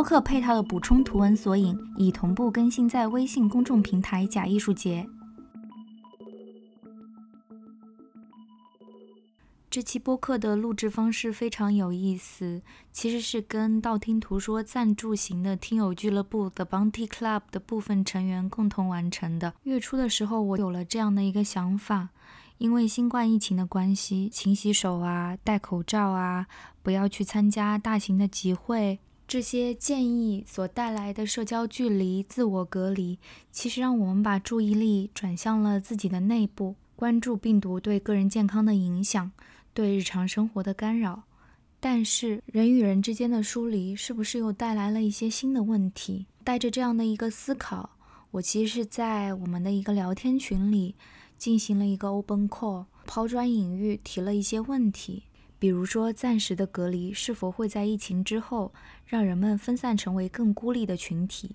播客配套的补充图文索引已同步更新在微信公众平台“假艺术节”。这期播客的录制方式非常有意思，其实是跟道听途说赞助型的听友俱乐部 The Bounty Club 的部分成员共同完成的。月初的时候，我有了这样的一个想法，因为新冠疫情的关系，勤洗手啊，戴口罩啊，不要去参加大型的集会。这些建议所带来的社交距离、自我隔离，其实让我们把注意力转向了自己的内部，关注病毒对个人健康的影响，对日常生活的干扰。但是，人与人之间的疏离，是不是又带来了一些新的问题？带着这样的一个思考，我其实是在我们的一个聊天群里进行了一个 open call，抛砖引玉，提了一些问题。比如说，暂时的隔离是否会在疫情之后让人们分散成为更孤立的群体？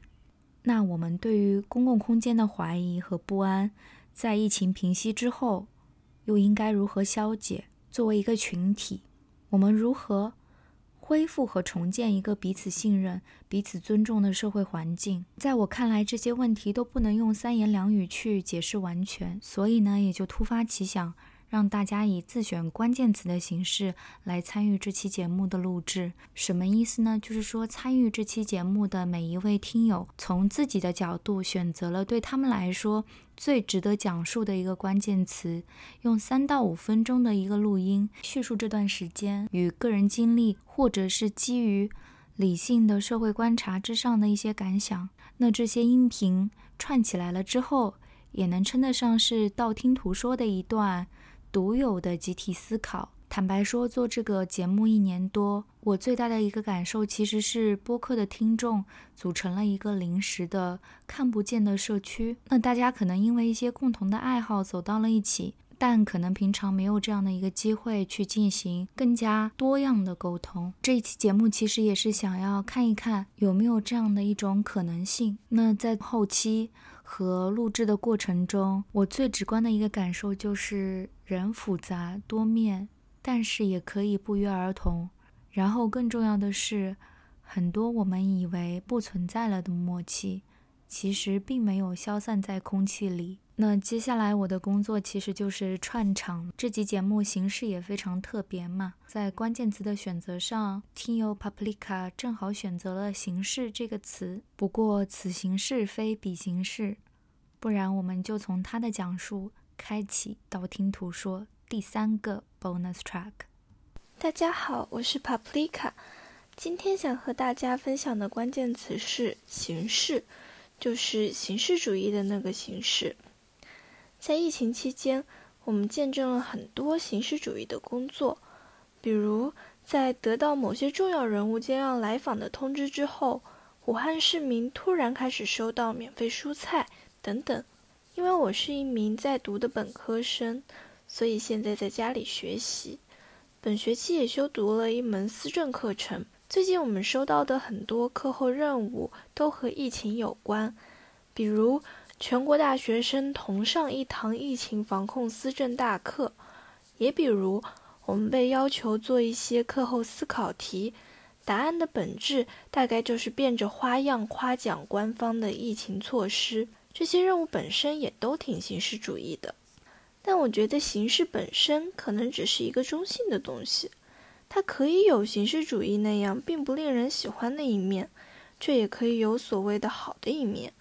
那我们对于公共空间的怀疑和不安，在疫情平息之后，又应该如何消解？作为一个群体，我们如何恢复和重建一个彼此信任、彼此尊重的社会环境？在我看来，这些问题都不能用三言两语去解释完全，所以呢，也就突发奇想。让大家以自选关键词的形式来参与这期节目的录制，什么意思呢？就是说，参与这期节目的每一位听友，从自己的角度选择了对他们来说最值得讲述的一个关键词，用三到五分钟的一个录音叙述这段时间与个人经历，或者是基于理性的社会观察之上的一些感想。那这些音频串起来了之后，也能称得上是道听途说的一段。独有的集体思考。坦白说，做这个节目一年多，我最大的一个感受其实是播客的听众组成了一个临时的看不见的社区。那大家可能因为一些共同的爱好走到了一起，但可能平常没有这样的一个机会去进行更加多样的沟通。这一期节目其实也是想要看一看有没有这样的一种可能性。那在后期。和录制的过程中，我最直观的一个感受就是人复杂多面，但是也可以不约而同。然后更重要的是，很多我们以为不存在了的默契，其实并没有消散在空气里。那接下来我的工作其实就是串场。这集节目形式也非常特别嘛，在关键词的选择上，听友 Paprika 正好选择了“形式”这个词。不过此形式非彼形式，不然我们就从他的讲述开启，道听途说第三个 bonus track。大家好，我是 Paprika，今天想和大家分享的关键词是“形式”，就是形式主义的那个形式。在疫情期间，我们见证了很多形式主义的工作，比如在得到某些重要人物将要来访的通知之后，武汉市民突然开始收到免费蔬菜等等。因为我是一名在读的本科生，所以现在在家里学习，本学期也修读了一门思政课程。最近我们收到的很多课后任务都和疫情有关，比如。全国大学生同上一堂疫情防控思政大课，也比如我们被要求做一些课后思考题，答案的本质大概就是变着花样夸奖官方的疫情措施。这些任务本身也都挺形式主义的，但我觉得形式本身可能只是一个中性的东西，它可以有形式主义那样并不令人喜欢的一面，却也可以有所谓的好的一面。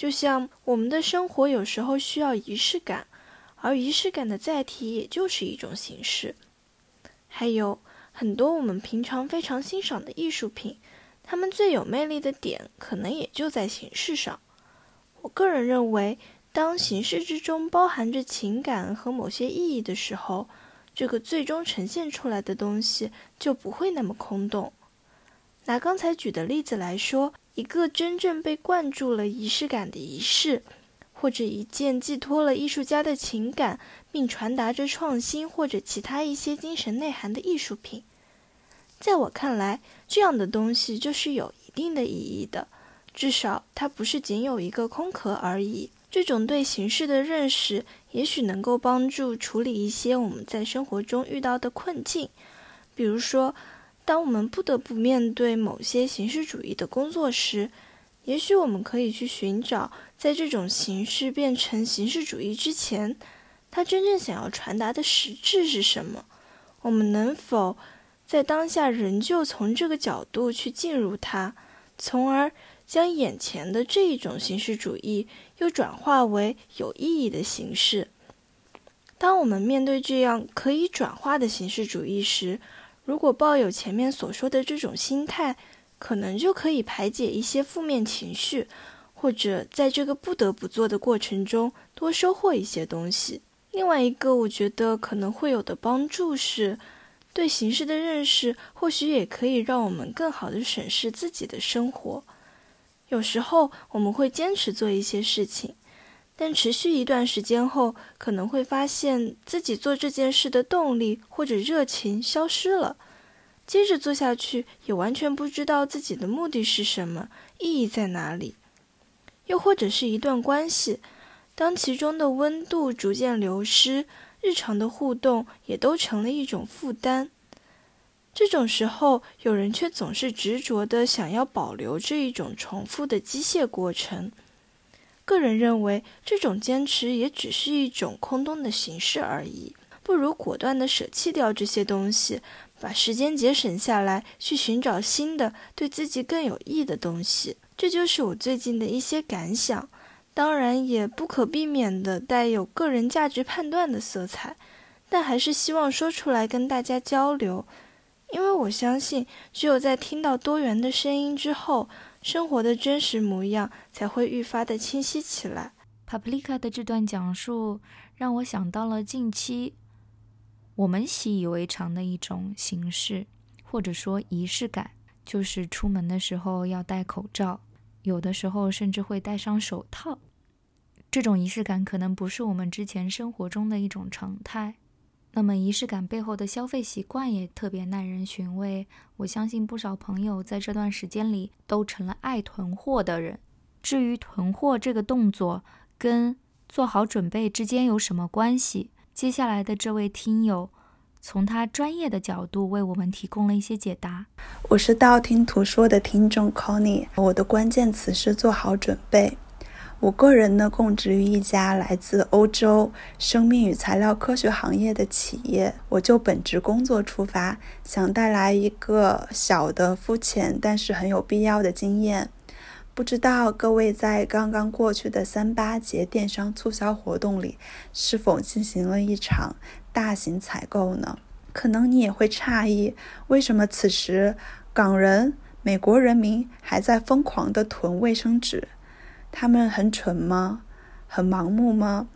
就像我们的生活有时候需要仪式感，而仪式感的载体也就是一种形式。还有很多我们平常非常欣赏的艺术品，它们最有魅力的点可能也就在形式上。我个人认为，当形式之中包含着情感和某些意义的时候，这个最终呈现出来的东西就不会那么空洞。拿刚才举的例子来说，一个真正被灌注了仪式感的仪式，或者一件寄托了艺术家的情感并传达着创新或者其他一些精神内涵的艺术品，在我看来，这样的东西就是有一定的意义的，至少它不是仅有一个空壳而已。这种对形式的认识，也许能够帮助处理一些我们在生活中遇到的困境，比如说。当我们不得不面对某些形式主义的工作时，也许我们可以去寻找，在这种形式变成形式主义之前，它真正想要传达的实质是什么。我们能否在当下仍旧从这个角度去进入它，从而将眼前的这一种形式主义又转化为有意义的形式？当我们面对这样可以转化的形式主义时，如果抱有前面所说的这种心态，可能就可以排解一些负面情绪，或者在这个不得不做的过程中多收获一些东西。另外一个我觉得可能会有的帮助是，对形式的认识，或许也可以让我们更好的审视自己的生活。有时候我们会坚持做一些事情。但持续一段时间后，可能会发现自己做这件事的动力或者热情消失了。接着做下去，也完全不知道自己的目的是什么，意义在哪里。又或者是一段关系，当其中的温度逐渐流失，日常的互动也都成了一种负担。这种时候，有人却总是执着地想要保留这一种重复的机械过程。个人认为，这种坚持也只是一种空洞的形式而已。不如果断地舍弃掉这些东西，把时间节省下来，去寻找新的、对自己更有益的东西。这就是我最近的一些感想，当然也不可避免地带有个人价值判断的色彩，但还是希望说出来跟大家交流，因为我相信，只有在听到多元的声音之后。生活的真实模样才会愈发的清晰起来。Paprika 的这段讲述让我想到了近期我们习以为常的一种形式，或者说仪式感，就是出门的时候要戴口罩，有的时候甚至会戴上手套。这种仪式感可能不是我们之前生活中的一种常态。那么仪式感背后的消费习惯也特别耐人寻味。我相信不少朋友在这段时间里都成了爱囤货的人。至于囤货这个动作跟做好准备之间有什么关系？接下来的这位听友从他专业的角度为我们提供了一些解答。我是道听途说的听众 Connie，我的关键词是做好准备。我个人呢，供职于一家来自欧洲生命与材料科学行业的企业。我就本职工作出发，想带来一个小的、肤浅，但是很有必要的经验。不知道各位在刚刚过去的三八节电商促销活动里，是否进行了一场大型采购呢？可能你也会诧异，为什么此时港人、美国人民还在疯狂地囤卫生纸？他们很蠢吗？很盲目吗？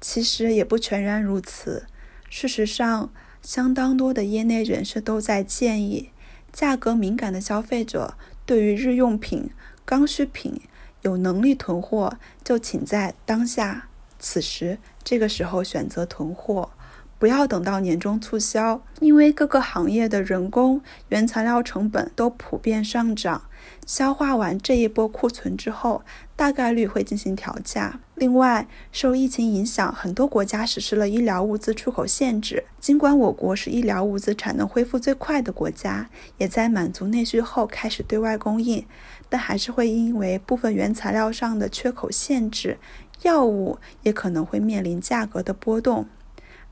其实也不全然如此。事实上，相当多的业内人士都在建议，价格敏感的消费者对于日用品、刚需品有能力囤货，就请在当下、此时这个时候选择囤货。不要等到年终促销，因为各个行业的人工、原材料成本都普遍上涨。消化完这一波库存之后，大概率会进行调价。另外，受疫情影响，很多国家实施了医疗物资出口限制。尽管我国是医疗物资产能恢复最快的国家，也在满足内需后开始对外供应，但还是会因为部分原材料上的缺口限制，药物也可能会面临价格的波动。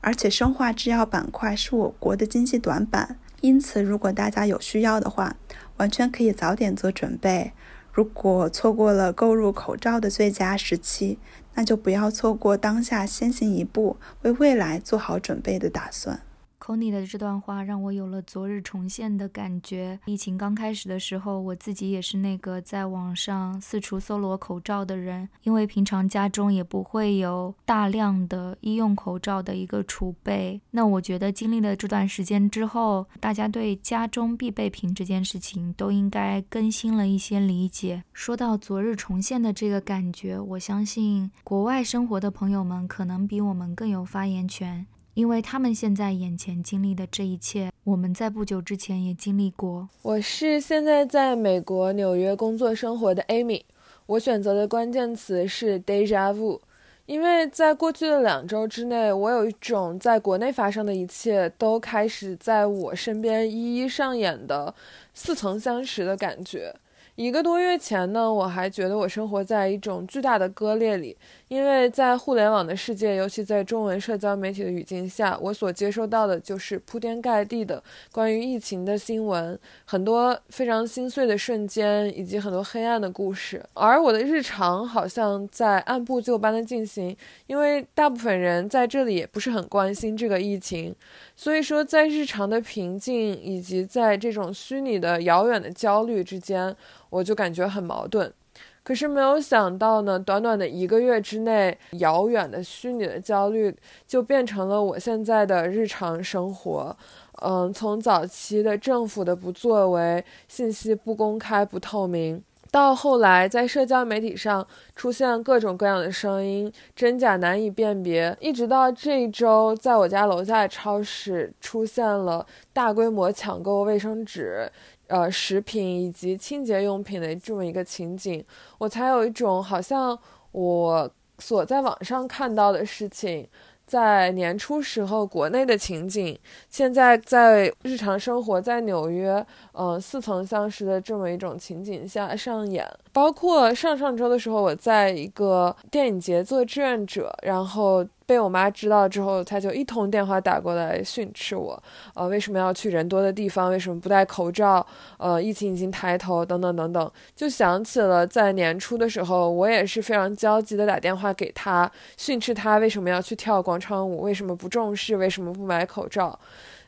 而且生化制药板块是我国的经济短板，因此如果大家有需要的话，完全可以早点做准备。如果错过了购入口罩的最佳时期，那就不要错过当下先行一步，为未来做好准备的打算。C o n y 的这段话让我有了昨日重现的感觉。疫情刚开始的时候，我自己也是那个在网上四处搜罗口罩的人，因为平常家中也不会有大量的医用口罩的一个储备。那我觉得经历了这段时间之后，大家对家中必备品这件事情都应该更新了一些理解。说到昨日重现的这个感觉，我相信国外生活的朋友们可能比我们更有发言权。因为他们现在眼前经历的这一切，我们在不久之前也经历过。我是现在在美国纽约工作生活的 Amy，我选择的关键词是 deja vu，因为在过去的两周之内，我有一种在国内发生的一切都开始在我身边一一上演的似曾相识的感觉。一个多月前呢，我还觉得我生活在一种巨大的割裂里。因为在互联网的世界，尤其在中文社交媒体的语境下，我所接收到的就是铺天盖地的关于疫情的新闻，很多非常心碎的瞬间，以及很多黑暗的故事。而我的日常好像在按部就班的进行，因为大部分人在这里也不是很关心这个疫情，所以说在日常的平静以及在这种虚拟的遥远的焦虑之间，我就感觉很矛盾。可是没有想到呢，短短的一个月之内，遥远的虚拟的焦虑就变成了我现在的日常生活。嗯，从早期的政府的不作为、信息不公开、不透明，到后来在社交媒体上出现各种各样的声音，真假难以辨别，一直到这一周，在我家楼下的超市出现了大规模抢购卫生纸。呃，食品以及清洁用品的这么一个情景，我才有一种好像我所在网上看到的事情。在年初时候，国内的情景，现在在日常生活在纽约，嗯，似曾相识的这么一种情景下上演。包括上上周的时候，我在一个电影节做志愿者，然后。被我妈知道之后，她就一通电话打过来训斥我，呃，为什么要去人多的地方？为什么不戴口罩？呃，疫情已经抬头，等等等等，就想起了在年初的时候，我也是非常焦急的打电话给她，训斥她为什么要去跳广场舞，为什么不重视，为什么不买口罩？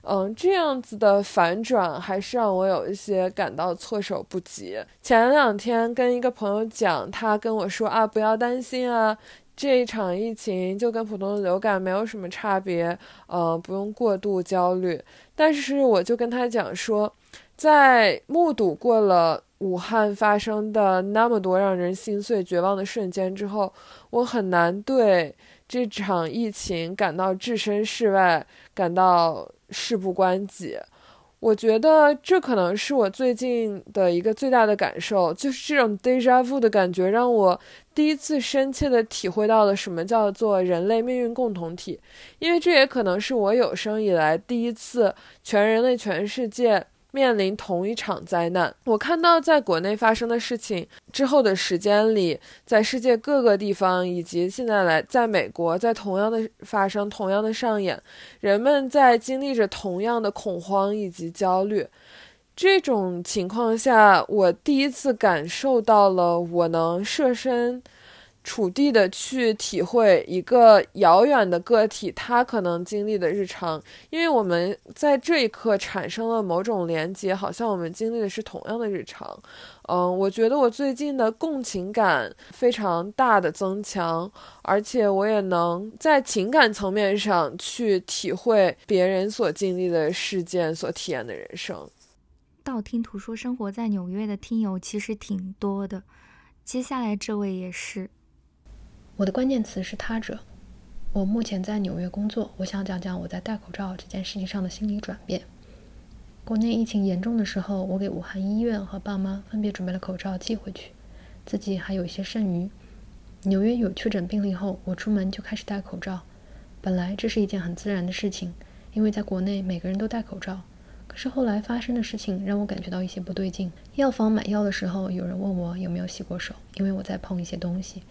嗯，这样子的反转还是让我有一些感到措手不及。前两天跟一个朋友讲，他跟我说啊，不要担心啊。这一场疫情就跟普通的流感没有什么差别，呃，不用过度焦虑。但是我就跟他讲说，在目睹过了武汉发生的那么多让人心碎、绝望的瞬间之后，我很难对这场疫情感到置身事外，感到事不关己。我觉得这可能是我最近的一个最大的感受，就是这种 deja vu 的感觉，让我第一次深切的体会到了什么叫做人类命运共同体，因为这也可能是我有生以来第一次全人类、全世界。面临同一场灾难，我看到在国内发生的事情之后的时间里，在世界各个地方以及现在来在美国，在同样的发生、同样的上演，人们在经历着同样的恐慌以及焦虑。这种情况下，我第一次感受到了我能设身。处地的去体会一个遥远的个体他可能经历的日常，因为我们在这一刻产生了某种连接，好像我们经历的是同样的日常。嗯，我觉得我最近的共情感非常大的增强，而且我也能在情感层面上去体会别人所经历的事件、所体验的人生。道听途说，生活在纽约的听友其实挺多的，接下来这位也是。我的关键词是他者。我目前在纽约工作，我想讲讲我在戴口罩这件事情上的心理转变。国内疫情严重的时候，我给武汉医院和爸妈分别准备了口罩寄回去，自己还有一些剩余。纽约有确诊病例后，我出门就开始戴口罩。本来这是一件很自然的事情，因为在国内每个人都戴口罩。可是后来发生的事情让我感觉到一些不对劲。药房买药的时候，有人问我有没有洗过手，因为我在碰一些东西。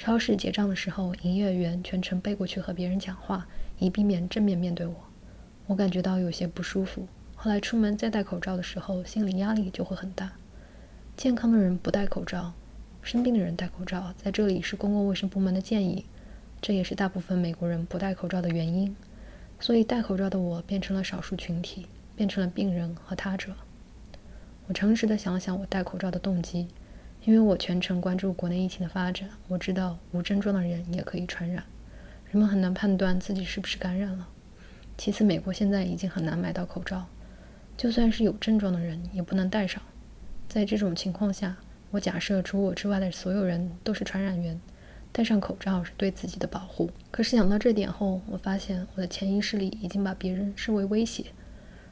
超市结账的时候，营业员全程背过去和别人讲话，以避免正面面对我。我感觉到有些不舒服。后来出门再戴口罩的时候，心理压力就会很大。健康的人不戴口罩，生病的人戴口罩，在这里是公共卫生部门的建议，这也是大部分美国人不戴口罩的原因。所以戴口罩的我变成了少数群体，变成了病人和他者。我诚实的想想我戴口罩的动机，因为我全程关注国内疫情的发展，我知道无症状的人也可以传染，人们很难判断自己是不是感染了。其次，美国现在已经很难买到口罩，就算是有症状的人也不能戴上。在这种情况下，我假设除我之外的所有人都是传染源，戴上口罩是对自己的保护。可是想到这点后，我发现我的潜意识里已经把别人视为威胁。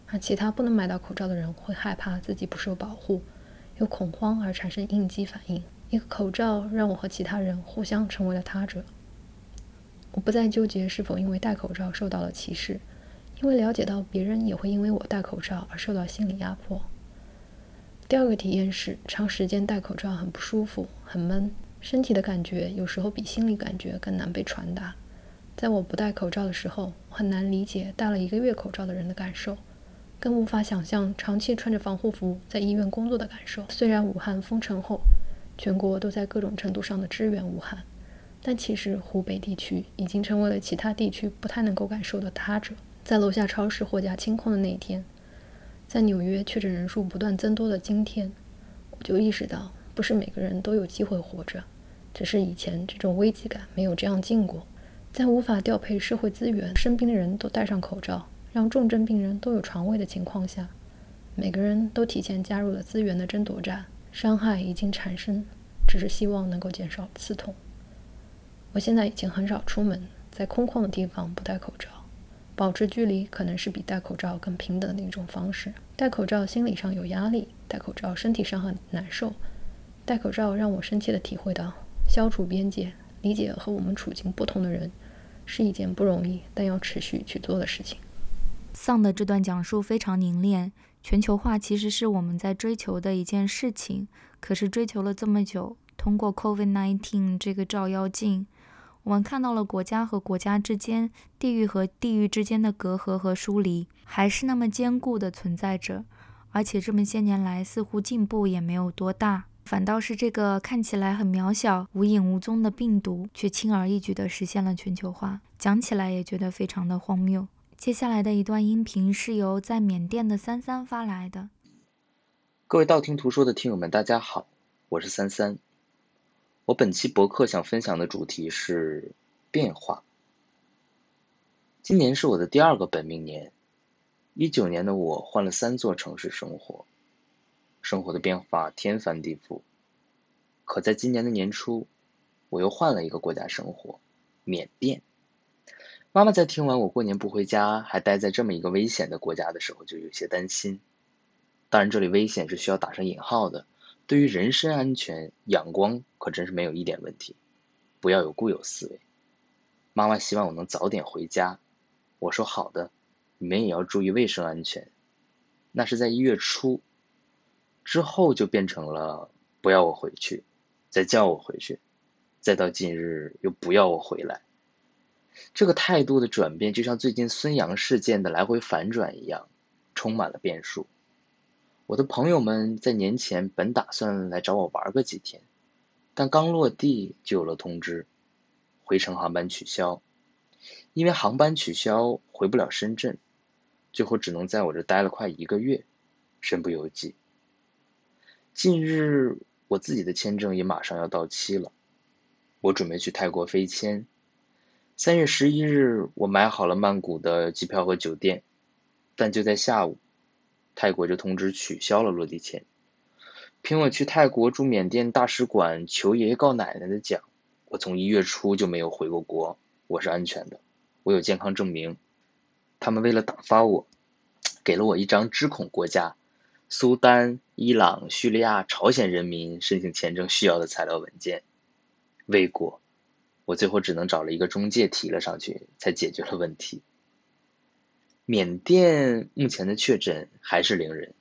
而其他不能买到口罩的人会害怕自己不受保护，有恐慌而产生应激反应。一个口罩让我和其他人互相成为了他者。我不再纠结是否因为戴口罩受到了歧视，因为了解到别人也会因为我戴口罩而受到心理压迫。第二个体验是，长时间戴口罩很不舒服，很闷，身体的感觉有时候比心理感觉更难被传达。在我不戴口罩的时候，我很难理解戴了一个月口罩的人的感受。更无法想象长期穿着防护服在医院工作的感受。虽然武汉封城后，全国都在各种程度上的支援武汉，但其实湖北地区已经成为了其他地区不太能够感受的他者。在楼下超市货架清空的那一天，在纽约确诊人数不断增多的今天，我就意识到，不是每个人都有机会活着，只是以前这种危机感没有这样近过。在无法调配社会资源，生病的人都戴上口罩。让重症病人都有床位的情况下，每个人都提前加入了资源的争夺战，伤害已经产生，只是希望能够减少刺痛。我现在已经很少出门，在空旷的地方不戴口罩，保持距离可能是比戴口罩更平等的一种方式。戴口罩心理上有压力，戴口罩身体上很难受，戴口罩让我深切的体会到，消除边界，理解和我们处境不同的人，是一件不容易但要持续去做的事情。丧的这段讲述非常凝练。全球化其实是我们在追求的一件事情，可是追求了这么久，通过 COVID-19 这个照妖镜，我们看到了国家和国家之间、地域和地域之间的隔阂和疏离，还是那么坚固的存在着。而且这么些年来，似乎进步也没有多大，反倒是这个看起来很渺小、无影无踪的病毒，却轻而易举地实现了全球化。讲起来也觉得非常的荒谬。接下来的一段音频是由在缅甸的三三发来的。各位道听途说的听友们，大家好，我是三三。我本期博客想分享的主题是变化。今年是我的第二个本命年，一九年的我换了三座城市生活，生活的变化天翻地覆。可在今年的年初，我又换了一个国家生活，缅甸。妈妈在听完我过年不回家，还待在这么一个危险的国家的时候，就有些担心。当然，这里危险是需要打上引号的。对于人身安全，阳光可真是没有一点问题。不要有固有思维。妈妈希望我能早点回家，我说好的。你们也要注意卫生安全。那是在一月初，之后就变成了不要我回去，再叫我回去，再到近日又不要我回来。这个态度的转变，就像最近孙杨事件的来回反转一样，充满了变数。我的朋友们在年前本打算来找我玩个几天，但刚落地就有了通知，回程航班取消。因为航班取消，回不了深圳，最后只能在我这待了快一个月，身不由己。近日我自己的签证也马上要到期了，我准备去泰国飞签。三月十一日，我买好了曼谷的机票和酒店，但就在下午，泰国就通知取消了落地签。凭我去泰国驻缅甸大使馆求爷爷告奶奶的讲，我从一月初就没有回过国，我是安全的，我有健康证明。他们为了打发我，给了我一张知恐国家苏丹、伊朗、叙利亚、朝鲜人民申请签证需要的材料文件，未果。我最后只能找了一个中介提了上去，才解决了问题。缅甸目前的确诊还是零人，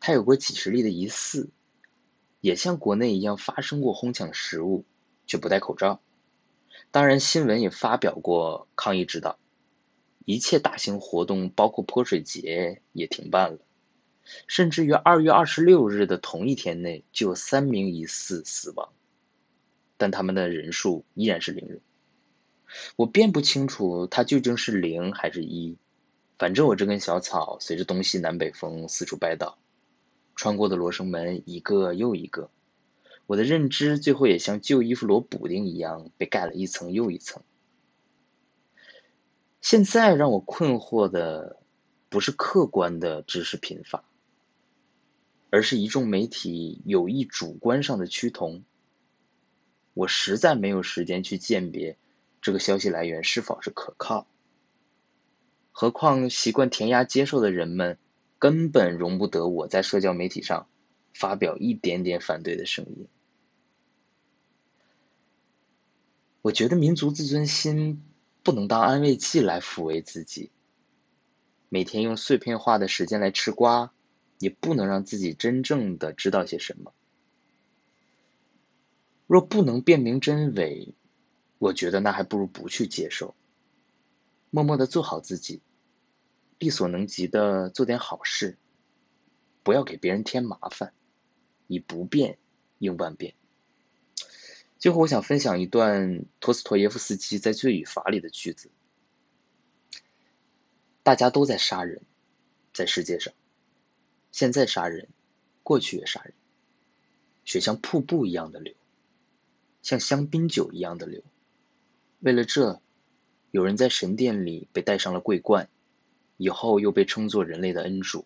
他有过几十例的疑似，也像国内一样发生过哄抢食物，却不戴口罩。当然，新闻也发表过抗议指导，一切大型活动，包括泼水节也停办了，甚至于二月二十六日的同一天内就有三名疑似死亡。但他们的人数依然是零人。我辨不清楚它究竟是零还是一。反正我这根小草随着东西南北风四处摆倒，穿过的罗生门一个又一个，我的认知最后也像旧衣服摞补丁一样被盖了一层又一层。现在让我困惑的不是客观的知识贫乏，而是一众媒体有意主观上的趋同。我实在没有时间去鉴别这个消息来源是否是可靠。何况习惯填鸭接受的人们，根本容不得我在社交媒体上发表一点点反对的声音。我觉得民族自尊心不能当安慰剂来抚慰自己，每天用碎片化的时间来吃瓜，也不能让自己真正的知道些什么。若不能辨明真伪，我觉得那还不如不去接受，默默的做好自己，力所能及的做点好事，不要给别人添麻烦，以不变应万变。最后，我想分享一段托斯托耶夫斯基在《罪与罚》里的句子：大家都在杀人，在世界上，现在杀人，过去也杀人，血像瀑布一样的流。像香槟酒一样的流。为了这，有人在神殿里被戴上了桂冠，以后又被称作人类的恩主。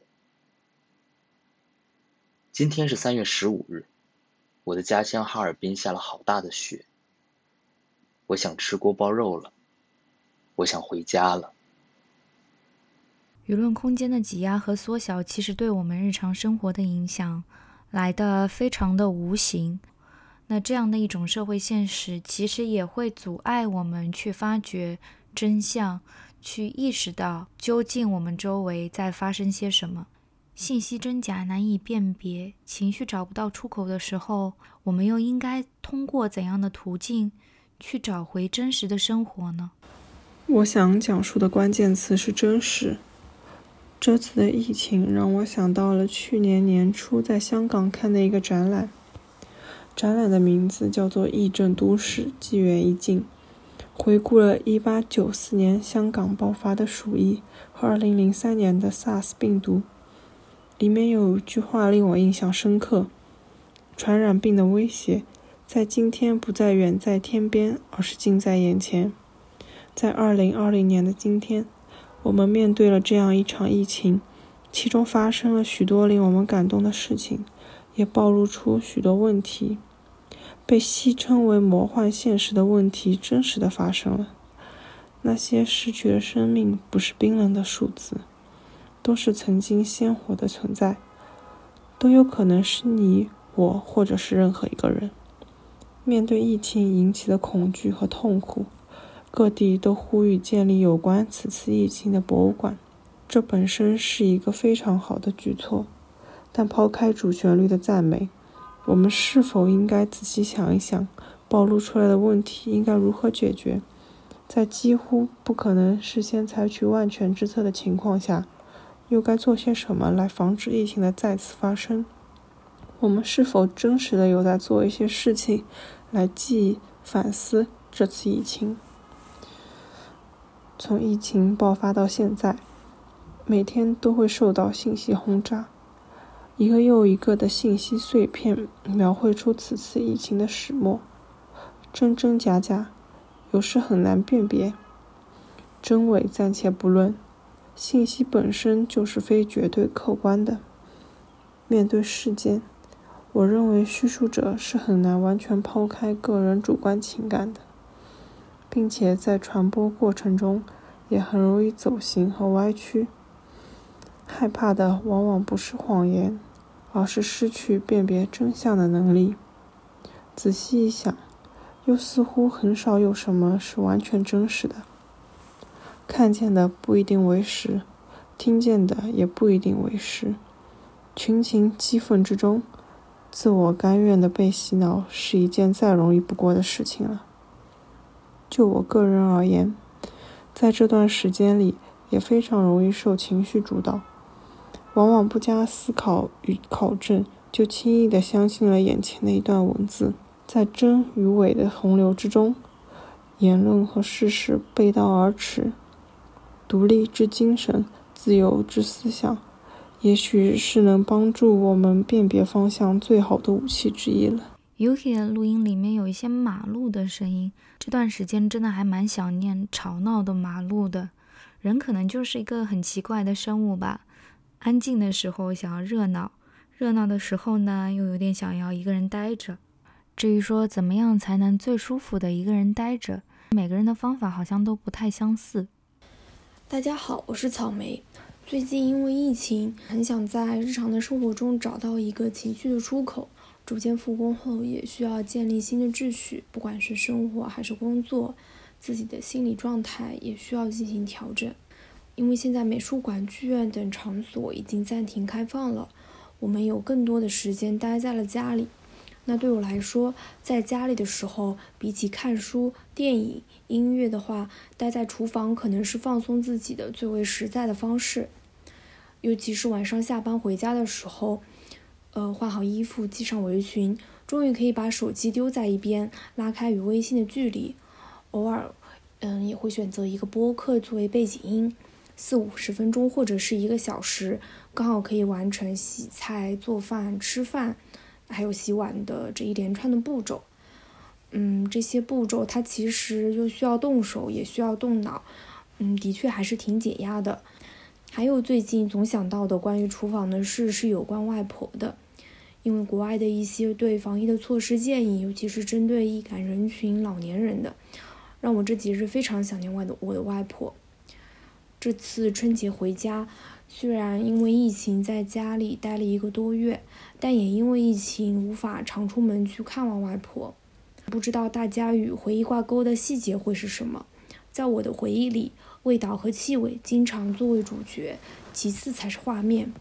今天是三月十五日，我的家乡哈尔滨下了好大的雪。我想吃锅包肉了，我想回家了。舆论空间的挤压和缩小，其实对我们日常生活的影响来的非常的无形。那这样的一种社会现实，其实也会阻碍我们去发掘真相，去意识到究竟我们周围在发生些什么。信息真假难以辨别，情绪找不到出口的时候，我们又应该通过怎样的途径去找回真实的生活呢？我想讲述的关键词是真实。这次的疫情让我想到了去年年初在香港看的一个展览。展览的名字叫做《疫症都市：纪元一境》，回顾了1894年香港爆发的鼠疫和2003年的 SARS 病毒。里面有句话令我印象深刻：“传染病的威胁，在今天不再远在天边，而是近在眼前。”在2020年的今天，我们面对了这样一场疫情，其中发生了许多令我们感动的事情，也暴露出许多问题。被戏称为魔幻现实的问题，真实的发生了。那些逝去的生命不是冰冷的数字，都是曾经鲜活的存在，都有可能是你我，或者是任何一个人。面对疫情引起的恐惧和痛苦，各地都呼吁建立有关此次疫情的博物馆。这本身是一个非常好的举措，但抛开主旋律的赞美。我们是否应该仔细想一想，暴露出来的问题应该如何解决？在几乎不可能事先采取万全之策的情况下，又该做些什么来防止疫情的再次发生？我们是否真实的有在做一些事情来记忆、反思这次疫情？从疫情爆发到现在，每天都会受到信息轰炸。一个又一个的信息碎片，描绘出此次疫情的始末，真真假假，有时很难辨别。真伪暂且不论，信息本身就是非绝对客观的。面对事件，我认为叙述者是很难完全抛开个人主观情感的，并且在传播过程中也很容易走形和歪曲。害怕的往往不是谎言。而是失去辨别真相的能力。仔细一想，又似乎很少有什么是完全真实的。看见的不一定为实，听见的也不一定为实。群情激愤之中，自我甘愿的被洗脑是一件再容易不过的事情了。就我个人而言，在这段时间里，也非常容易受情绪主导。往往不加思考与考证，就轻易地相信了眼前的一段文字。在真与伪的洪流之中，言论和事实背道而驰。独立之精神，自由之思想，也许是能帮助我们辨别方向最好的武器之一了。Yuki 的录音里面有一些马路的声音，这段时间真的还蛮想念吵闹的马路的。人可能就是一个很奇怪的生物吧，安静的时候想要热闹，热闹的时候呢又有点想要一个人待着。至于说怎么样才能最舒服的一个人待着，每个人的方法好像都不太相似。大家好，我是草莓。最近因为疫情，很想在日常的生活中找到一个情绪的出口。逐渐复工后，也需要建立新的秩序，不管是生活还是工作，自己的心理状态也需要进行调整。因为现在美术馆、剧院等场所已经暂停开放了，我们有更多的时间待在了家里。那对我来说，在家里的时候，比起看书、电影、音乐的话，待在厨房可能是放松自己的最为实在的方式。尤其是晚上下班回家的时候，呃，换好衣服，系上围裙，终于可以把手机丢在一边，拉开与微信的距离。偶尔，嗯，也会选择一个播客作为背景音，四五十分钟或者是一个小时，刚好可以完成洗菜、做饭、吃饭。还有洗碗的这一连串的步骤，嗯，这些步骤它其实又需要动手，也需要动脑，嗯，的确还是挺解压的。还有最近总想到的关于厨房的事是有关外婆的，因为国外的一些对防疫的措施建议，尤其是针对易感人群、老年人的，让我这几日非常想念外的我的外婆。这次春节回家。虽然因为疫情在家里待了一个多月，但也因为疫情无法常出门去看望外婆。不知道大家与回忆挂钩的细节会是什么？在我的回忆里，味道和气味经常作为主角，其次才是画面。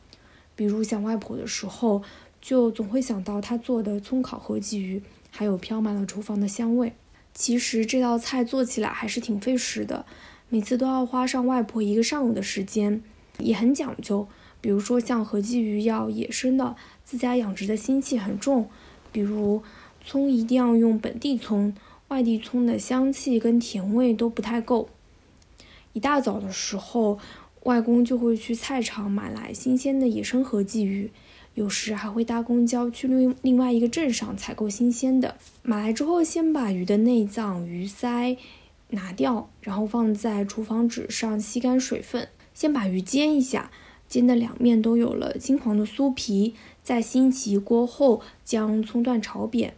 比如想外婆的时候，就总会想到她做的葱烤合鲫鱼，还有飘满了厨房的香味。其实这道菜做起来还是挺费时的，每次都要花上外婆一个上午的时间。也很讲究，比如说像合鲫鱼要野生的，自家养殖的腥气很重，比如葱一定要用本地葱，外地葱的香气跟甜味都不太够。一大早的时候，外公就会去菜场买来新鲜的野生合鲫鱼，有时还会搭公交去另另外一个镇上采购新鲜的。买来之后，先把鱼的内脏、鱼鳃拿掉，然后放在厨房纸上吸干水分。先把鱼煎一下，煎的两面都有了金黄的酥皮，在心急锅后将葱段炒扁，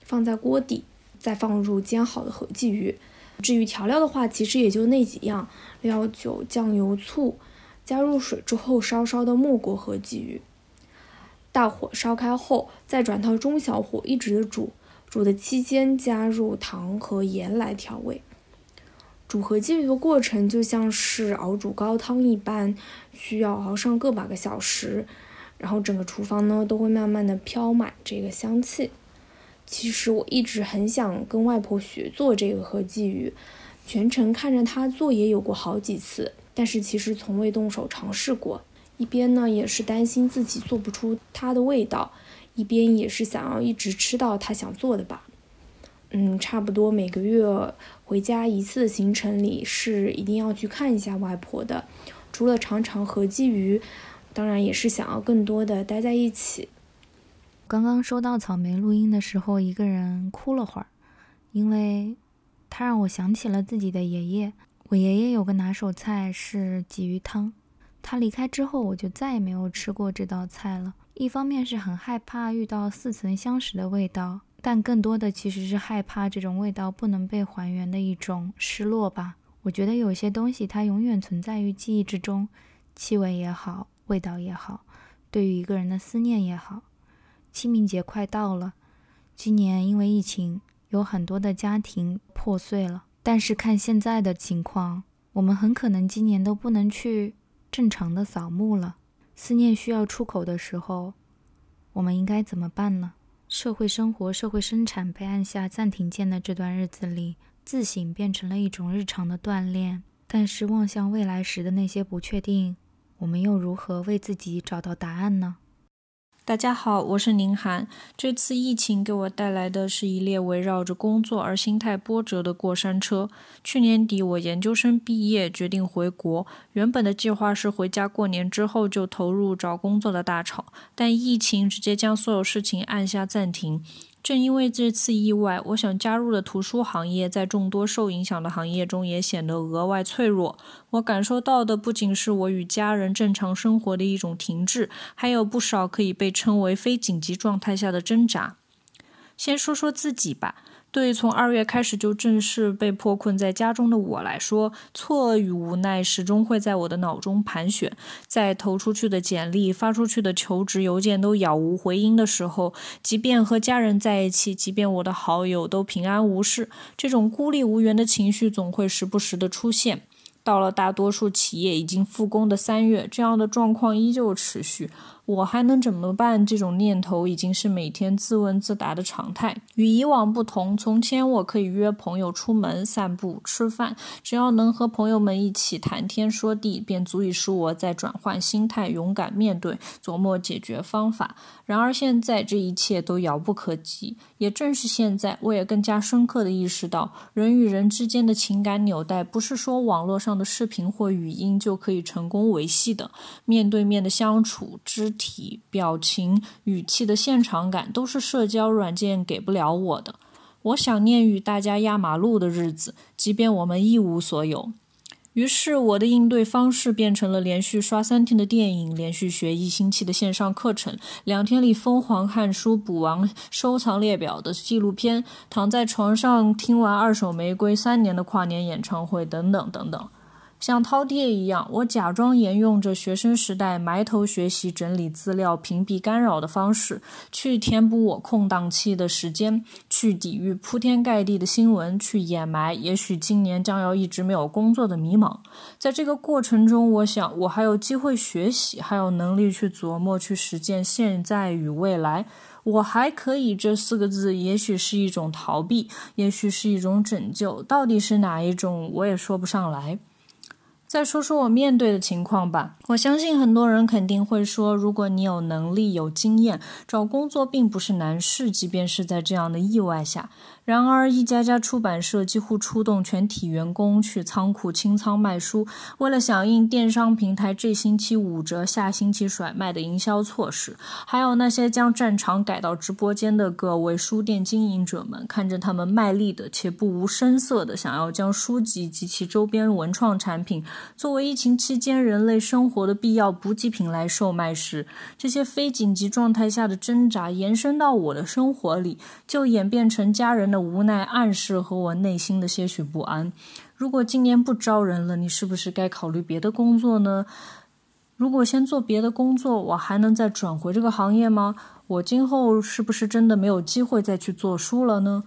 放在锅底，再放入煎好的合鲫鱼。至于调料的话，其实也就那几样：料酒、酱油、醋。加入水之后，稍稍的没过合鲫鱼。大火烧开后，再转到中小火一直煮，煮的期间加入糖和盐来调味。煮合鲫鱼的过程就像是熬煮高汤一般，需要熬上个把个小时，然后整个厨房呢都会慢慢的飘满这个香气。其实我一直很想跟外婆学做这个合鲫鱼，全程看着她做也有过好几次，但是其实从未动手尝试过。一边呢也是担心自己做不出它的味道，一边也是想要一直吃到她想做的吧。嗯，差不多每个月回家一次的行程里是一定要去看一下外婆的。除了常常合鲫鱼，当然也是想要更多的待在一起。刚刚收到草莓录音的时候，一个人哭了会儿，因为他让我想起了自己的爷爷。我爷爷有个拿手菜是鲫鱼汤，他离开之后，我就再也没有吃过这道菜了。一方面是很害怕遇到似曾相识的味道。但更多的其实是害怕这种味道不能被还原的一种失落吧。我觉得有些东西它永远存在于记忆之中，气味也好，味道也好，对于一个人的思念也好。清明节快到了，今年因为疫情，有很多的家庭破碎了。但是看现在的情况，我们很可能今年都不能去正常的扫墓了。思念需要出口的时候，我们应该怎么办呢？社会生活、社会生产被按下暂停键的这段日子里，自省变成了一种日常的锻炼。但是望向未来时的那些不确定，我们又如何为自己找到答案呢？大家好，我是宁涵。这次疫情给我带来的是一列围绕着工作而心态波折的过山车。去年底我研究生毕业，决定回国。原本的计划是回家过年之后就投入找工作的大潮，但疫情直接将所有事情按下暂停。正因为这次意外，我想加入的图书行业在众多受影响的行业中也显得额外脆弱。我感受到的不仅是我与家人正常生活的一种停滞，还有不少可以被称为非紧急状态下的挣扎。先说说自己吧。对于从二月开始就正式被迫困在家中的我来说，错愕与无奈始终会在我的脑中盘旋。在投出去的简历、发出去的求职邮件都杳无回音的时候，即便和家人在一起，即便我的好友都平安无事，这种孤立无援的情绪总会时不时的出现。到了大多数企业已经复工的三月，这样的状况依旧持续。我还能怎么办？这种念头已经是每天自问自答的常态。与以往不同，从前我可以约朋友出门散步、吃饭，只要能和朋友们一起谈天说地，便足以使我在转换心态、勇敢面对、琢磨解决方法。然而现在，这一切都遥不可及。也正是现在，我也更加深刻地意识到，人与人之间的情感纽带，不是说网络上的视频或语音就可以成功维系的。面对面的相处，之体、表情、语气的现场感，都是社交软件给不了我的。我想念与大家压马路的日子，即便我们一无所有。于是，我的应对方式变成了连续刷三天的电影，连续学一星期的线上课程，两天里疯狂看书、补完收藏列表的纪录片，躺在床上听完二手玫瑰三年的跨年演唱会，等等等等。像饕餮一样，我假装沿用着学生时代埋头学习、整理资料、屏蔽干扰的方式，去填补我空档期的时间，去抵御铺天盖地的新闻，去掩埋也许今年将要一直没有工作的迷茫。在这个过程中，我想我还有机会学习，还有能力去琢磨、去实践现在与未来。我还可以这四个字，也许是一种逃避，也许是一种拯救，到底是哪一种，我也说不上来。再说说我面对的情况吧。我相信很多人肯定会说，如果你有能力、有经验，找工作并不是难事，即便是在这样的意外下。然而，一家家出版社几乎出动全体员工去仓库清仓卖书，为了响应电商平台这星期五折、下星期甩卖的营销措施。还有那些将战场改到直播间的各位书店经营者们，看着他们卖力的且不无声色的想要将书籍及其周边文创产品作为疫情期间人类生活的必要补给品来售卖时，这些非紧急状态下的挣扎延伸到我的生活里，就演变成家人。的无奈暗示和我内心的些许不安。如果今年不招人了，你是不是该考虑别的工作呢？如果先做别的工作，我还能再转回这个行业吗？我今后是不是真的没有机会再去做书了呢？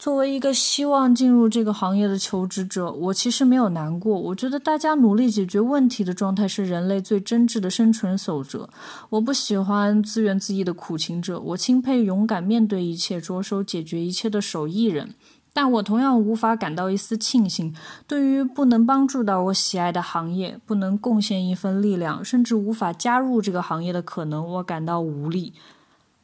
作为一个希望进入这个行业的求职者，我其实没有难过。我觉得大家努力解决问题的状态是人类最真挚的生存守则。我不喜欢自怨自艾的苦情者，我钦佩勇敢面对一切、着手解决一切的手艺人。但我同样无法感到一丝庆幸。对于不能帮助到我喜爱的行业，不能贡献一份力量，甚至无法加入这个行业的可能，我感到无力。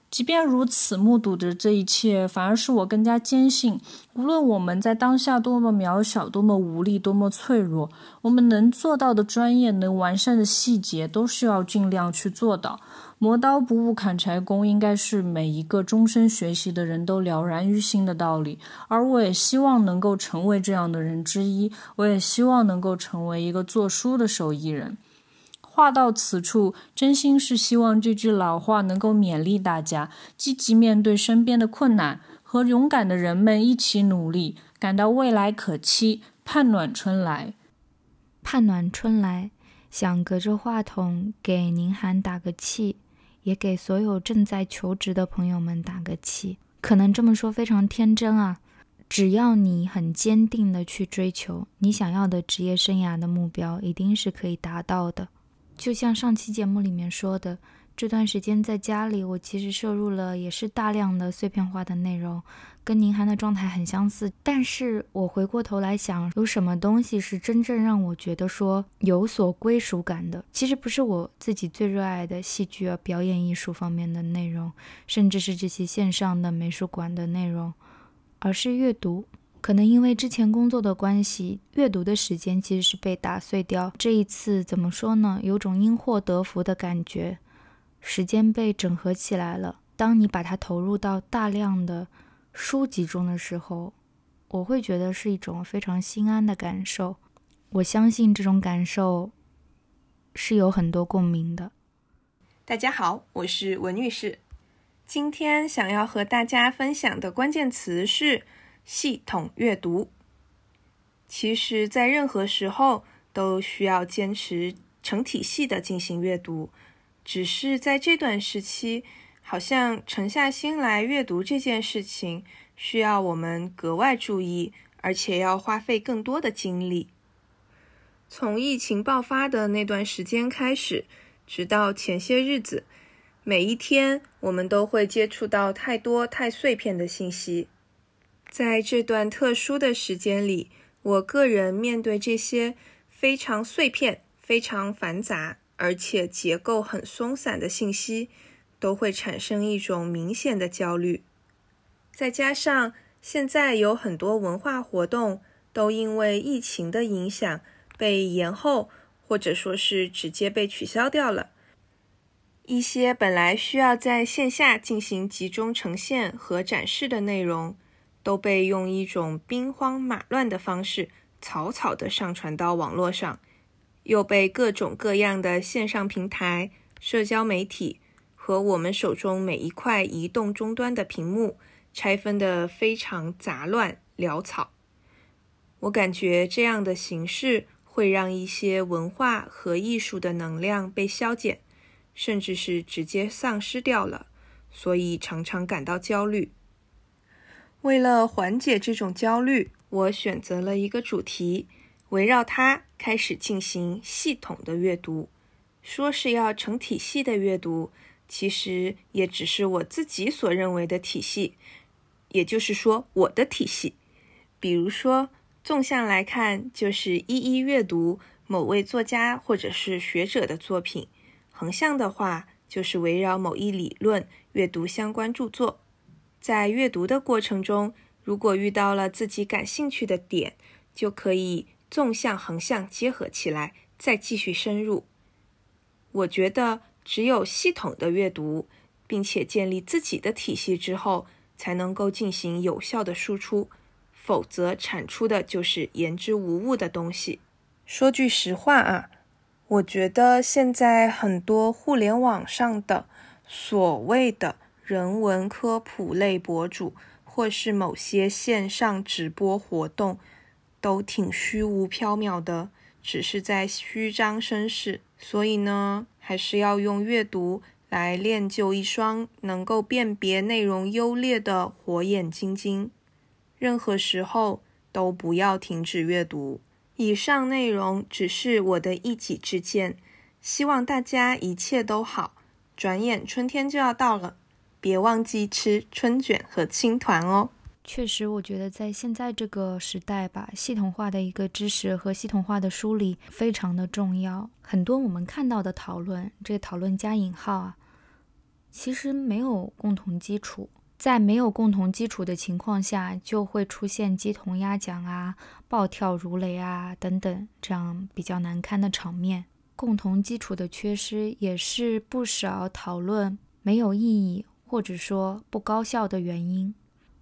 即便如此，目睹着这一切，反而使我更加坚信，无论我们在当下多么渺小、多么无力、多么脆弱，我们能做到的专业、能完善的细节，都需要尽量去做到。磨刀不误砍柴工，应该是每一个终身学习的人都了然于心的道理。而我也希望能够成为这样的人之一，我也希望能够成为一个做书的手艺人。话到此处，真心是希望这句老话能够勉励大家，积极面对身边的困难，和勇敢的人们一起努力，感到未来可期，盼暖春来。盼暖春来，想隔着话筒给宁寒打个气，也给所有正在求职的朋友们打个气。可能这么说非常天真啊，只要你很坚定的去追求你想要的职业生涯的目标，一定是可以达到的。就像上期节目里面说的，这段时间在家里，我其实摄入了也是大量的碎片化的内容，跟宁涵的状态很相似。但是我回过头来想，有什么东西是真正让我觉得说有所归属感的？其实不是我自己最热爱的戏剧啊、表演艺术方面的内容，甚至是这些线上的美术馆的内容，而是阅读。可能因为之前工作的关系，阅读的时间其实是被打碎掉。这一次怎么说呢？有种因祸得福的感觉。时间被整合起来了。当你把它投入到大量的书籍中的时候，我会觉得是一种非常心安的感受。我相信这种感受是有很多共鸣的。大家好，我是文女士。今天想要和大家分享的关键词是系统阅读。其实，在任何时候都需要坚持成体系的进行阅读。只是在这段时期，好像沉下心来阅读这件事情，需要我们格外注意，而且要花费更多的精力。从疫情爆发的那段时间开始，直到前些日子，每一天我们都会接触到太多太碎片的信息。在这段特殊的时间里，我个人面对这些非常碎片、非常繁杂。而且结构很松散的信息，都会产生一种明显的焦虑。再加上现在有很多文化活动都因为疫情的影响被延后，或者说是直接被取消掉了。一些本来需要在线下进行集中呈现和展示的内容，都被用一种兵荒马乱的方式草草的上传到网络上。又被各种各样的线上平台、社交媒体和我们手中每一块移动终端的屏幕拆分的非常杂乱潦草。我感觉这样的形式会让一些文化和艺术的能量被消减，甚至是直接丧失掉了，所以常常感到焦虑。为了缓解这种焦虑，我选择了一个主题。围绕它开始进行系统的阅读，说是要成体系的阅读，其实也只是我自己所认为的体系，也就是说我的体系。比如说，纵向来看就是一一阅读某位作家或者是学者的作品；横向的话就是围绕某一理论阅读相关著作。在阅读的过程中，如果遇到了自己感兴趣的点，就可以。纵向、横向结合起来，再继续深入。我觉得，只有系统的阅读，并且建立自己的体系之后，才能够进行有效的输出，否则产出的就是言之无物的东西。说句实话啊，我觉得现在很多互联网上的所谓的人文科普类博主，或是某些线上直播活动。都挺虚无缥缈的，只是在虚张声势。所以呢，还是要用阅读来练就一双能够辨别内容优劣的火眼金睛。任何时候都不要停止阅读。以上内容只是我的一己之见，希望大家一切都好。转眼春天就要到了，别忘记吃春卷和青团哦。确实，我觉得在现在这个时代吧，系统化的一个知识和系统化的梳理非常的重要。很多我们看到的讨论，这讨论加引号啊，其实没有共同基础。在没有共同基础的情况下，就会出现鸡同鸭讲啊、暴跳如雷啊等等这样比较难堪的场面。共同基础的缺失，也是不少讨论没有意义或者说不高效的原因。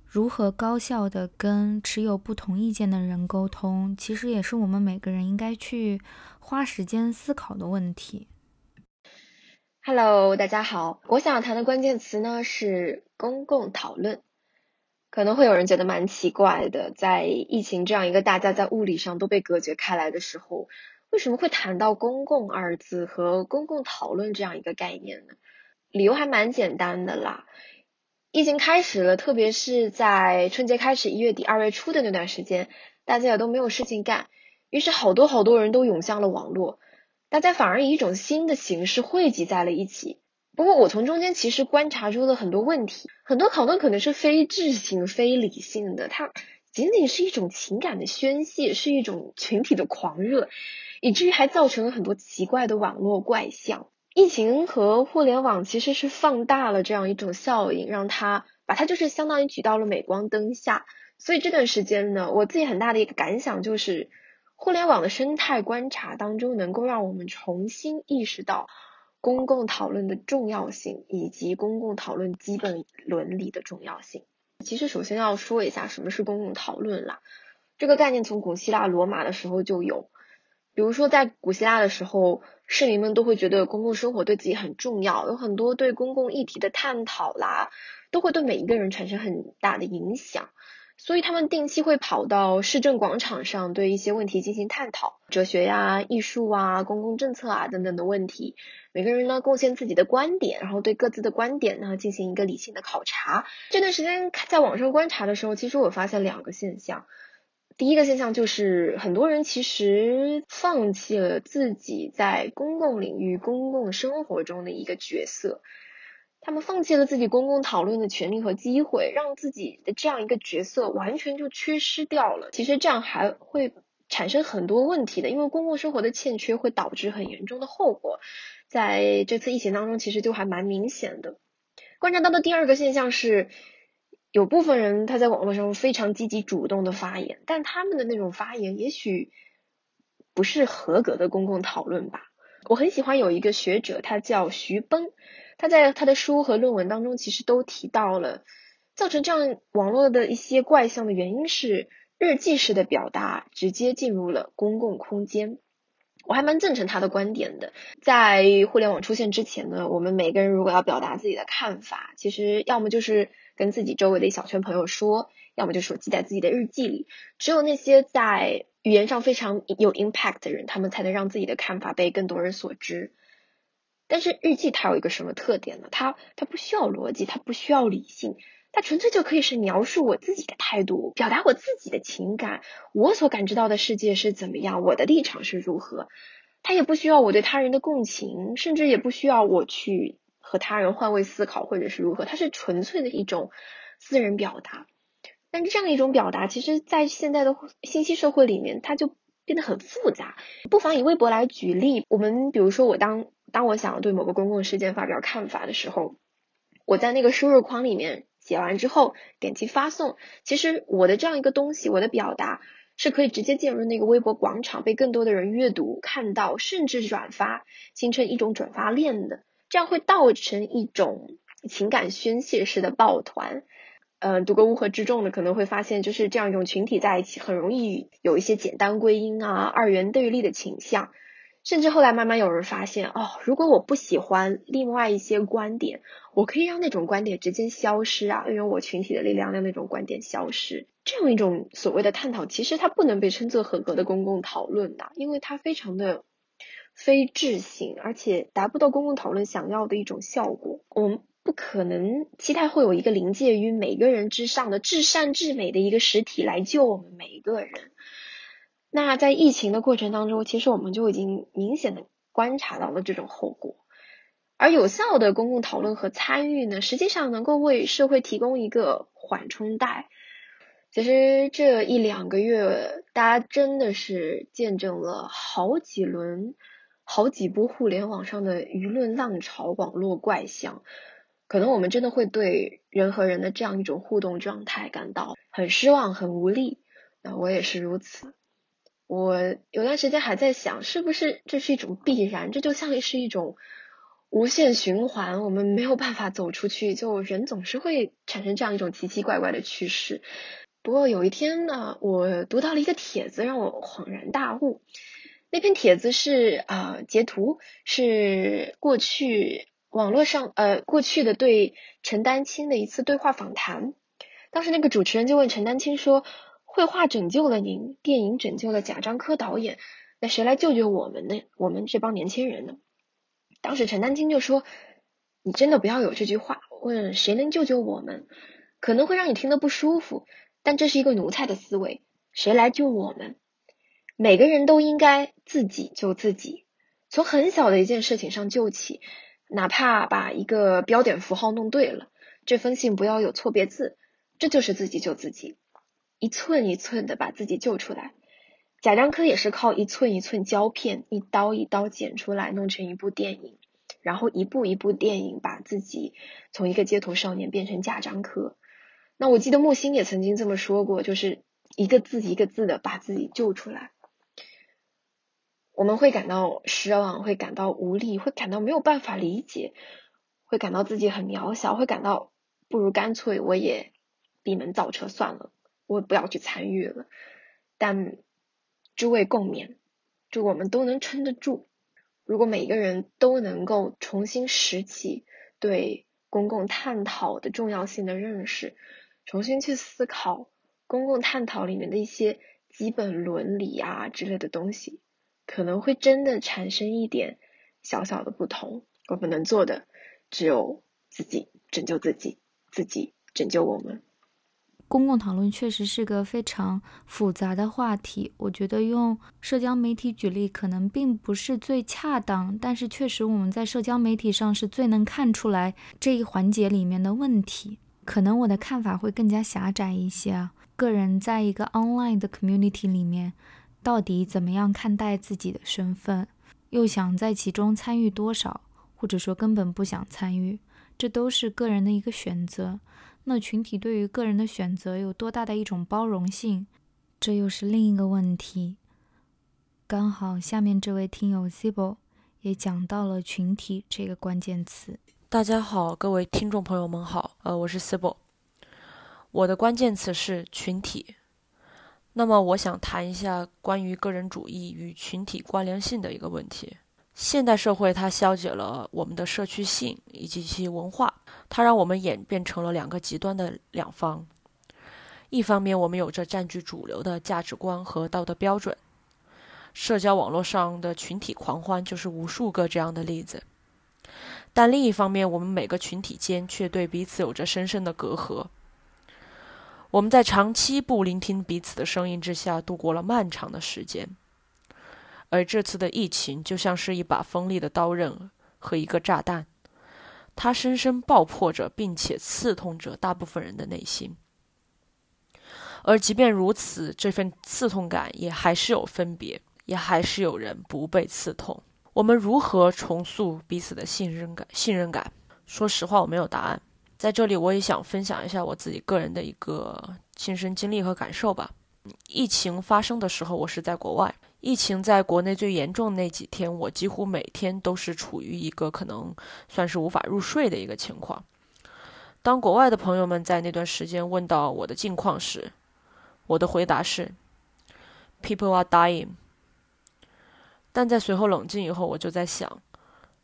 如何高效的跟持有不同意见的人沟通，其实也是我们每个人应该去花时间思考的问题。Hello，大家好，我想谈的关键词呢是公共讨论。可能会有人觉得蛮奇怪的，在疫情这样一个大家在物理上都被隔绝开来的时候，为什么会谈到公共二字和公共讨论这样一个概念呢？理由还蛮简单的啦。疫情开始了，特别是在春节开始一月底二月初的那段时间，大家也都没有事情干，于是好多好多人都涌向了网络，大家反而以一种新的形式汇集在了一起。不过我从中间其实观察出了很多问题，很多讨论可能是非智性、非理性的，它仅仅是一种情感的宣泄，是一种群体的狂热，以至于还造成了很多奇怪的网络怪象。疫情和互联网其实是放大了这样一种效应，让它把它就是相当于举到了镁光灯下。所以这段时间呢，我自己很大的一个感想就是，互联网的生态观察当中，能够让我们重新意识到公共讨论的重要性，以及公共讨论基本伦理的重要性。其实，首先要说一下什么是公共讨论啦。这个概念从古希腊罗马的时候就有。比如说，在古希腊的时候，市民们都会觉得公共生活对自己很重要，有很多对公共议题的探讨啦，都会对每一个人产生很大的影响。所以，他们定期会跑到市政广场上，对一些问题进行探讨，哲学呀、艺术啊、公共政策啊等等的问题。每个人呢，贡献自己的观点，然后对各自的观点呢进行一个理性的考察。这段时间在网上观察的时候，其实我发现两个现象。第一个现象就是，很多人其实放弃了自己在公共领域、公共生活中的一个角色，他们放弃了自己公共讨论的权利和机会，让自己的这样一个角色完全就缺失掉了。其实这样还会产生很多问题的，因为公共生活的欠缺会导致很严重的后果。在这次疫情当中，其实就还蛮明显的。观察到的第二个现象是。有部分人他在网络上非常积极主动的发言，但他们的那种发言也许不是合格的公共讨论吧。我很喜欢有一个学者，他叫徐崩，他在他的书和论文当中其实都提到了，造成这样网络的一些怪象的原因是日记式的表达直接进入了公共空间。我还蛮赞成他的观点的。在互联网出现之前呢，我们每个人如果要表达自己的看法，其实要么就是跟自己周围的一小圈朋友说，要么就是我记在自己的日记里。只有那些在语言上非常有 impact 的人，他们才能让自己的看法被更多人所知。但是日记它有一个什么特点呢？它它不需要逻辑，它不需要理性，它纯粹就可以是描述我自己的态度，表达我自己的情感，我所感知到的世界是怎么样，我的立场是如何。它也不需要我对他人的共情，甚至也不需要我去。和他人换位思考，或者是如何，它是纯粹的一种私人表达。但是这样一种表达，其实，在现在的信息社会里面，它就变得很复杂。不妨以微博来举例，我们比如说，我当当我想要对某个公共事件发表看法的时候，我在那个输入框里面写完之后，点击发送，其实我的这样一个东西，我的表达是可以直接进入那个微博广场，被更多的人阅读、看到，甚至转发，形成一种转发链的。这样会造成一种情感宣泄式的抱团，嗯，读过《乌合之众》的可能会发现，就是这样一种群体在一起，很容易有一些简单归因啊、二元对立的倾向，甚至后来慢慢有人发现，哦，如果我不喜欢另外一些观点，我可以让那种观点直接消失啊，运用我群体的力量让那种观点消失。这样一种所谓的探讨，其实它不能被称作合格的公共讨论的，因为它非常的。非智性，而且达不到公共讨论想要的一种效果。我们不可能期待会有一个临界于每个人之上的至善至美的一个实体来救我们每一个人。那在疫情的过程当中，其实我们就已经明显的观察到了这种后果。而有效的公共讨论和参与呢，实际上能够为社会提供一个缓冲带。其实这一两个月，大家真的是见证了好几轮。好几波互联网上的舆论浪潮、网络怪象，可能我们真的会对人和人的这样一种互动状态感到很失望、很无力。那我也是如此。我有段时间还在想，是不是这是一种必然？这就像是一种无限循环，我们没有办法走出去。就人总是会产生这样一种奇奇怪怪的趋势。不过有一天呢，我读到了一个帖子，让我恍然大悟。那篇帖子是啊，截图是过去网络上呃过去的对陈丹青的一次对话访谈。当时那个主持人就问陈丹青说：“绘画拯救了您，电影拯救了贾樟柯导演，那谁来救救我们呢？我们这帮年轻人呢？”当时陈丹青就说：“你真的不要有这句话，问谁能救救我们，可能会让你听得不舒服，但这是一个奴才的思维，谁来救我们？”每个人都应该自己救自己，从很小的一件事情上救起，哪怕把一个标点符号弄对了，这封信不要有错别字，这就是自己救自己，一寸一寸的把自己救出来。贾樟柯也是靠一寸一寸胶片，一刀一刀剪出来，弄成一部电影，然后一部一部电影把自己从一个街头少年变成贾樟柯。那我记得木心也曾经这么说过，就是一个字一个字的把自己救出来。我们会感到失望，会感到无力，会感到没有办法理解，会感到自己很渺小，会感到不如干脆我也闭门造车算了，我不要去参与了。但。诸位共勉，祝我们都能撑得住。如果每个人都能够重新拾起对公共探讨的重要性的认识，重新去思考公共探讨里面的一些基本伦理啊之类的东西，可能会真的产生一点小小的不同。我们能做的只有自己拯救自己，自己拯救我们。公共讨论确实是个非常复杂的话题，我觉得用社交媒体举例可能并不是最恰当，但是确实我们在社交媒体上是最能看出来这一环节里面的问题。可能我的看法会更加狭窄一些啊，个人在一个 online 的 community 里面，到底怎么样看待自己的身份，又想在其中参与多少，或者说根本不想参与，这都是个人的一个选择。那群体对于个人的选择有多大的一种包容性，这又是另一个问题。刚好下面这位听友 SIBO 也讲到了群体这个关键词。大家好，各位听众朋友们好，呃，我是 SIBO 我的关键词是群体。那么我想谈一下关于个人主义与群体关联性的一个问题。现代社会它消解了我们的社区性以及其文化，它让我们演变成了两个极端的两方。一方面，我们有着占据主流的价值观和道德标准，社交网络上的群体狂欢就是无数个这样的例子。但另一方面，我们每个群体间却对彼此有着深深的隔阂。我们在长期不聆听彼此的声音之下度过了漫长的时间。而这次的疫情就像是一把锋利的刀刃和一个炸弹，它深深爆破着，并且刺痛着大部分人的内心。而即便如此，这份刺痛感也还是有分别，也还是有人不被刺痛。我们如何重塑彼此的信任感？信任感？说实话，我没有答案。在这里，我也想分享一下我自己个人的一个亲身经历和感受吧。疫情发生的时候，我是在国外。疫情在国内最严重的那几天，我几乎每天都是处于一个可能算是无法入睡的一个情况。当国外的朋友们在那段时间问到我的近况时，我的回答是：“People are dying。”但在随后冷静以后，我就在想，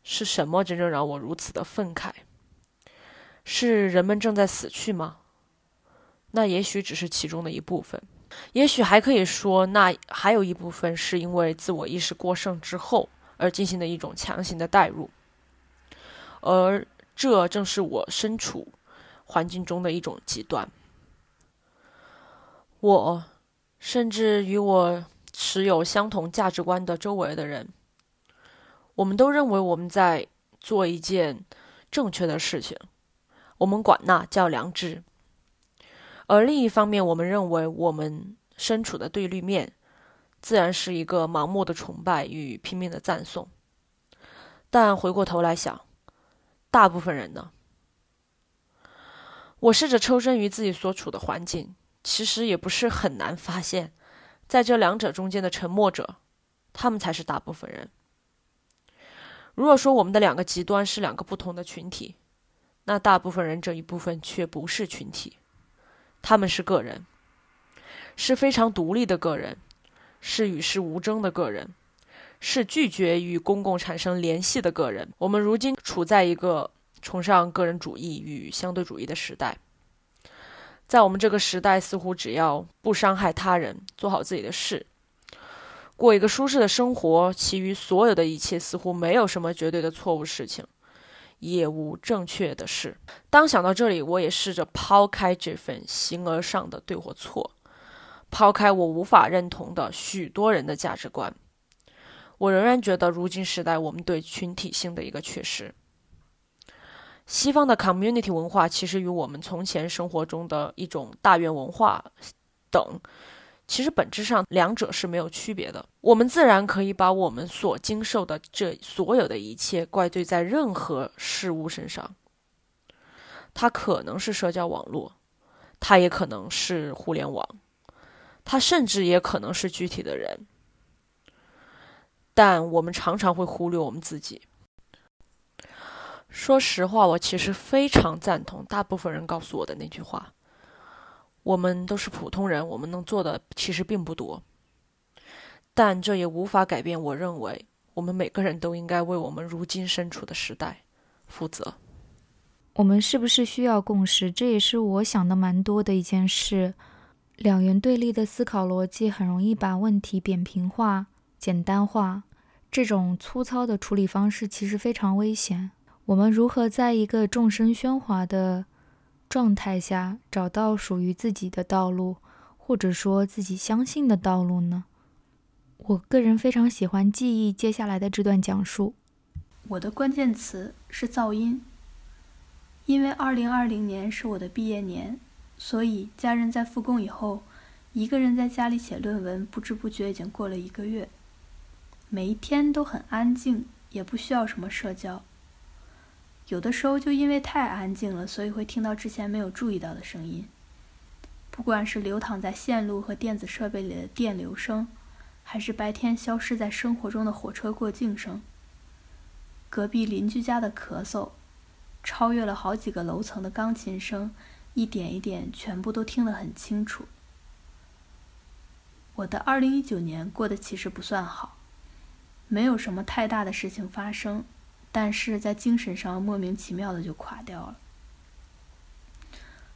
是什么真正让我如此的愤慨？是人们正在死去吗？那也许只是其中的一部分。也许还可以说，那还有一部分是因为自我意识过剩之后而进行的一种强行的代入，而这正是我身处环境中的一种极端。我甚至与我持有相同价值观的周围的人，我们都认为我们在做一件正确的事情，我们管那叫良知。而另一方面，我们认为我们身处的对立面，自然是一个盲目的崇拜与拼命的赞颂。但回过头来想，大部分人呢？我试着抽身于自己所处的环境，其实也不是很难发现，在这两者中间的沉默者，他们才是大部分人。如果说我们的两个极端是两个不同的群体，那大部分人这一部分却不是群体。他们是个人，是非常独立的个人，是与世无争的个人，是拒绝与公共产生联系的个人。我们如今处在一个崇尚个人主义与相对主义的时代，在我们这个时代，似乎只要不伤害他人，做好自己的事，过一个舒适的生活，其余所有的一切似乎没有什么绝对的错误事情。也无正确的事。当想到这里，我也试着抛开这份形而上的对或错，抛开我无法认同的许多人的价值观。我仍然觉得，如今时代我们对群体性的一个缺失。西方的 community 文化其实与我们从前生活中的一种大院文化等，其实本质上两者是没有区别的。我们自然可以把我们所经受的这所有的一切怪罪在任何事物身上，它可能是社交网络，它也可能是互联网，它甚至也可能是具体的人。但我们常常会忽略我们自己。说实话，我其实非常赞同大部分人告诉我的那句话：我们都是普通人，我们能做的其实并不多。但这也无法改变我认为，我们每个人都应该为我们如今身处的时代负责。我们是不是需要共识？这也是我想的蛮多的一件事。两元对立的思考逻辑很容易把问题扁平化、简单化。这种粗糙的处理方式其实非常危险。我们如何在一个众生喧哗的状态下找到属于自己的道路，或者说自己相信的道路呢？我个人非常喜欢记忆接下来的这段讲述。我的关键词是噪音，因为2020年是我的毕业年，所以家人在复工以后，一个人在家里写论文，不知不觉已经过了一个月。每一天都很安静，也不需要什么社交。有的时候就因为太安静了，所以会听到之前没有注意到的声音。不管是流淌在线路和电子设备里的电流声，还是白天消失在生活中的火车过境声，隔壁邻居家的咳嗽，超越了好几个楼层的钢琴声，一点一点，全部都听得很清楚。我的2019年过得其实不算好。没有什么太大的事情发生，但是在精神上莫名其妙的就垮掉了。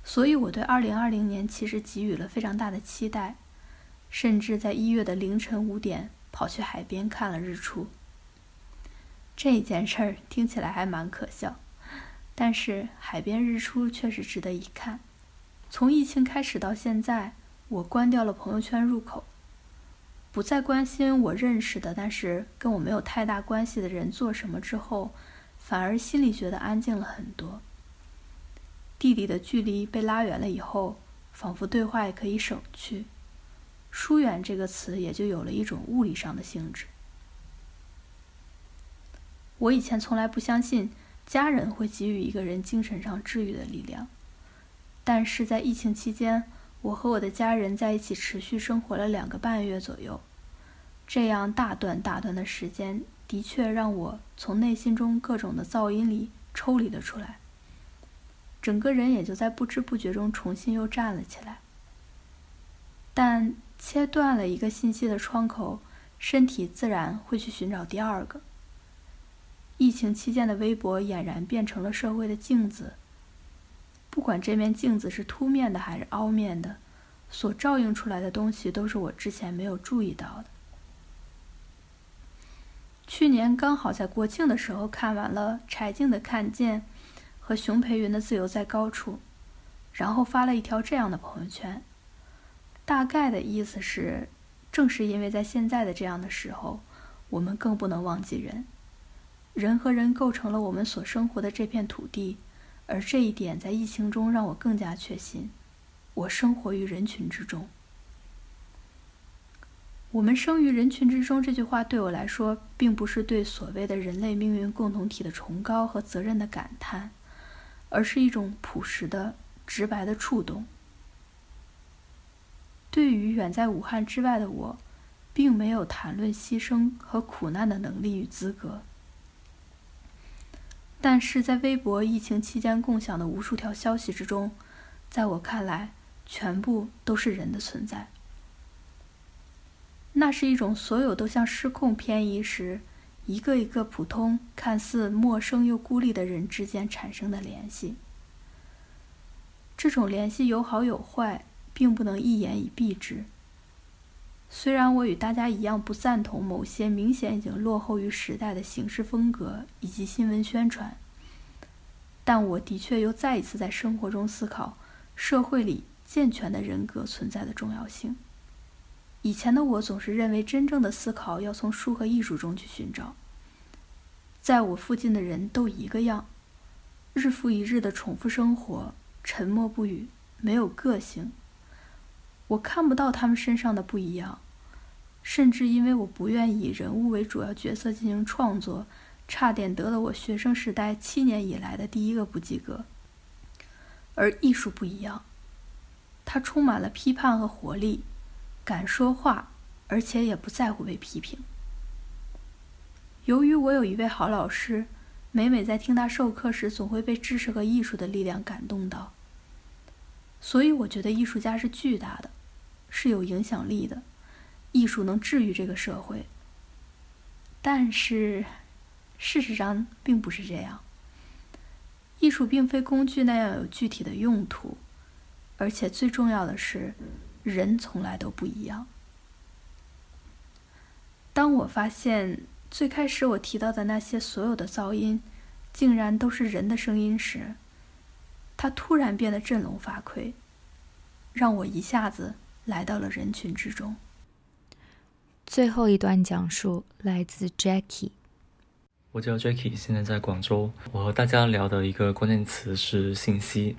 所以我对2020年其实给予了非常大的期待，甚至在一月的凌晨五点跑去海边看了日出。这件事儿听起来还蛮可笑，但是海边日出确实值得一看。从疫情开始到现在，我关掉了朋友圈入口。不再关心我认识的，但是跟我没有太大关系的人做什么之后，反而心里觉得安静了很多。弟弟的距离被拉远了以后，仿佛对话也可以省去，疏远这个词也就有了一种物理上的性质。我以前从来不相信家人会给予一个人精神上治愈的力量，但是在疫情期间。我和我的家人在一起持续生活了两个半月左右，这样大段大段的时间，的确让我从内心中各种的噪音里抽离了出来，整个人也就在不知不觉中重新又站了起来。但切断了一个信息的窗口，身体自然会去寻找第二个。疫情期间的微博俨然变成了社会的镜子。不管这面镜子是凸面的还是凹面的，所照映出来的东西都是我之前没有注意到的。去年刚好在国庆的时候看完了柴静的《看见》和熊培云的《自由在高处》，然后发了一条这样的朋友圈，大概的意思是：正是因为在现在的这样的时候，我们更不能忘记人，人和人构成了我们所生活的这片土地。而这一点在疫情中让我更加确信，我生活于人群之中。我们生于人群之中这句话对我来说，并不是对所谓的人类命运共同体的崇高和责任的感叹，而是一种朴实的、直白的触动。对于远在武汉之外的我，并没有谈论牺牲和苦难的能力与资格。但是在微博疫情期间共享的无数条消息之中，在我看来，全部都是人的存在。那是一种所有都像失控偏移时，一个一个普通、看似陌生又孤立的人之间产生的联系。这种联系有好有坏，并不能一言以蔽之。虽然我与大家一样不赞同某些明显已经落后于时代的形式风格以及新闻宣传，但我的确又再一次在生活中思考社会里健全的人格存在的重要性。以前的我总是认为真正的思考要从书和艺术中去寻找，在我附近的人都一个样，日复一日的重复生活，沉默不语，没有个性。我看不到他们身上的不一样，甚至因为我不愿以人物为主要角色进行创作，差点得了我学生时代七年以来的第一个不及格。而艺术不一样，它充满了批判和活力，敢说话，而且也不在乎被批评。由于我有一位好老师，每每在听他授课时，总会被知识和艺术的力量感动到。所以我觉得艺术家是巨大的，是有影响力的，艺术能治愈这个社会。但是，事实上并不是这样。艺术并非工具那样有具体的用途，而且最重要的是，人从来都不一样。当我发现最开始我提到的那些所有的噪音，竟然都是人的声音时，他突然变得振聋发聩，让我一下子来到了人群之中。最后一段讲述来自 Jackie。我叫 Jackie，现在在广州。我和大家聊的一个关键词是信息。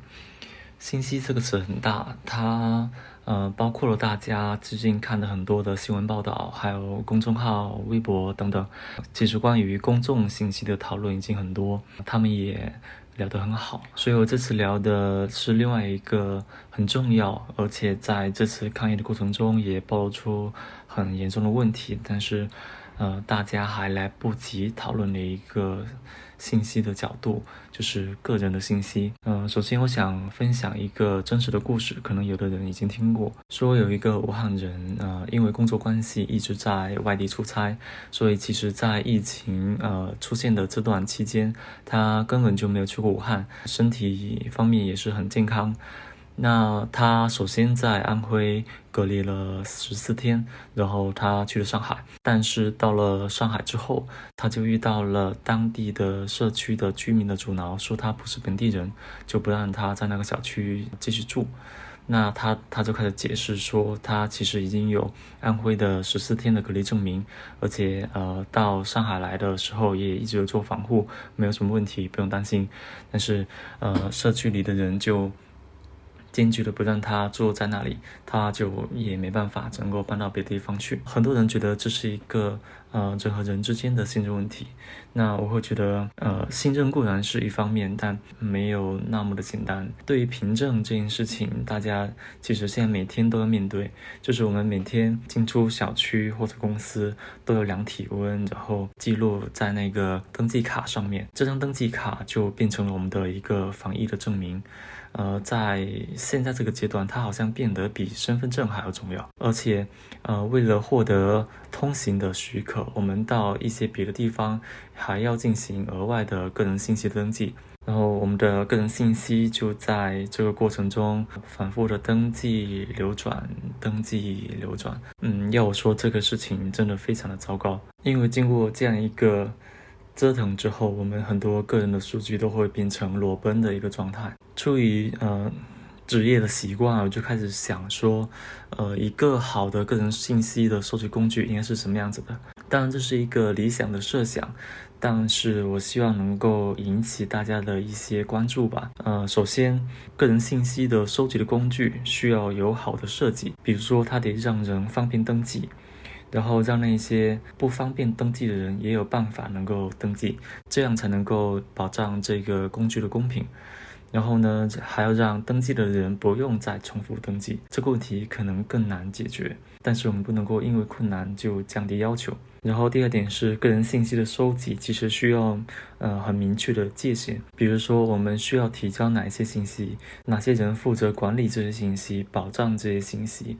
信息这个词很大，它呃包括了大家最近看的很多的新闻报道，还有公众号、微博等等。其实关于公众信息的讨论已经很多，他们也。聊得很好，所以我这次聊的是另外一个很重要，而且在这次抗议的过程中也暴露出很严重的问题，但是，呃，大家还来不及讨论的一个。信息的角度就是个人的信息。嗯，首先我想分享一个真实的故事，可能有的人已经听过。说有一个武汉人，呃，因为工作关系一直在外地出差，所以其实，在疫情呃出现的这段期间，他根本就没有去过武汉，身体方面也是很健康。那他首先在安徽隔离了十四天，然后他去了上海。但是到了上海之后，他就遇到了当地的社区的居民的阻挠，说他不是本地人，就不让他在那个小区继续住。那他他就开始解释说，他其实已经有安徽的十四天的隔离证明，而且呃到上海来的时候也一直有做防护，没有什么问题，不用担心。但是呃社区里的人就。坚决的不让他坐在那里，他就也没办法能够搬到别的地方去。很多人觉得这是一个呃人和人之间的信任问题，那我会觉得呃信任固然是一方面，但没有那么的简单。对于凭证这件事情，大家其实现在每天都要面对，就是我们每天进出小区或者公司都有量体温，然后记录在那个登记卡上面，这张登记卡就变成了我们的一个防疫的证明。呃，在现在这个阶段，它好像变得比身份证还要重要。而且，呃，为了获得通行的许可，我们到一些别的地方还要进行额外的个人信息登记。然后，我们的个人信息就在这个过程中反复的登记流转，登记流转。嗯，要我说这个事情真的非常的糟糕，因为经过这样一个。折腾之后，我们很多个人的数据都会变成裸奔的一个状态。出于呃职业的习惯，我就开始想说，呃，一个好的个人信息的收集工具应该是什么样子的？当然，这是一个理想的设想，但是我希望能够引起大家的一些关注吧。呃，首先，个人信息的收集的工具需要有好的设计，比如说它得让人方便登记。然后让那些不方便登记的人也有办法能够登记，这样才能够保障这个工具的公平。然后呢，还要让登记的人不用再重复登记，这个问题可能更难解决。但是我们不能够因为困难就降低要求。然后第二点是个人信息的收集，其实需要呃很明确的界限，比如说我们需要提交哪一些信息，哪些人负责管理这些信息，保障这些信息。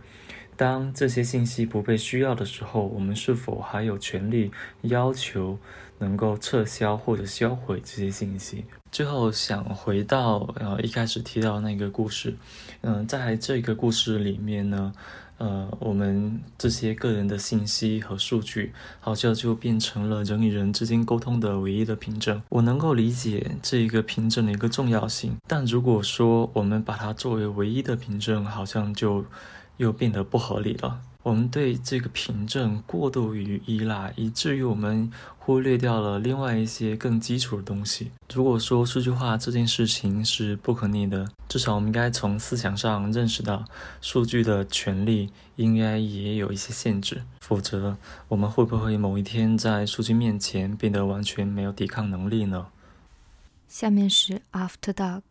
当这些信息不被需要的时候，我们是否还有权利要求能够撤销或者销毁这些信息？最后想回到呃一开始提到那个故事，嗯，在这个故事里面呢，呃，我们这些个人的信息和数据好像就变成了人与人之间沟通的唯一的凭证。我能够理解这一个凭证的一个重要性，但如果说我们把它作为唯一的凭证，好像就。又变得不合理了。我们对这个凭证过度于依赖，以至于我们忽略掉了另外一些更基础的东西。如果说数据化这件事情是不可逆的，至少我们应该从思想上认识到，数据的权利应该也有一些限制。否则，我们会不会某一天在数据面前变得完全没有抵抗能力呢？下面是 After Dark。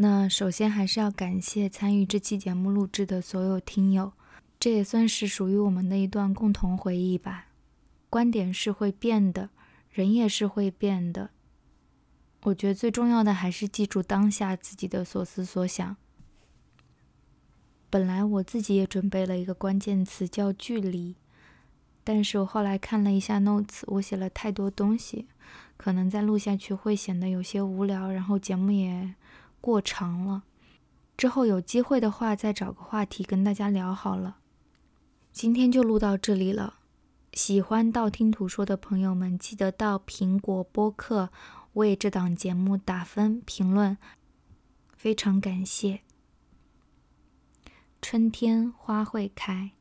那首先还是要感谢参与这期节目录制的所有听友。这也算是属于我们的一段共同回忆吧。观点是会变的，人也是会变的。我觉得最重要的还是记住当下自己的所思所想。本来我自己也准备了一个关键词叫距离，但是我后来看了一下 notes，我写了太多东西，可能再录下去会显得有些无聊，然后节目也过长了。之后有机会的话，再找个话题跟大家聊好了。今天就录到这里了，喜欢道听途说的朋友们，记得到苹果播客为这档节目打分评论，非常感谢。春天花会开。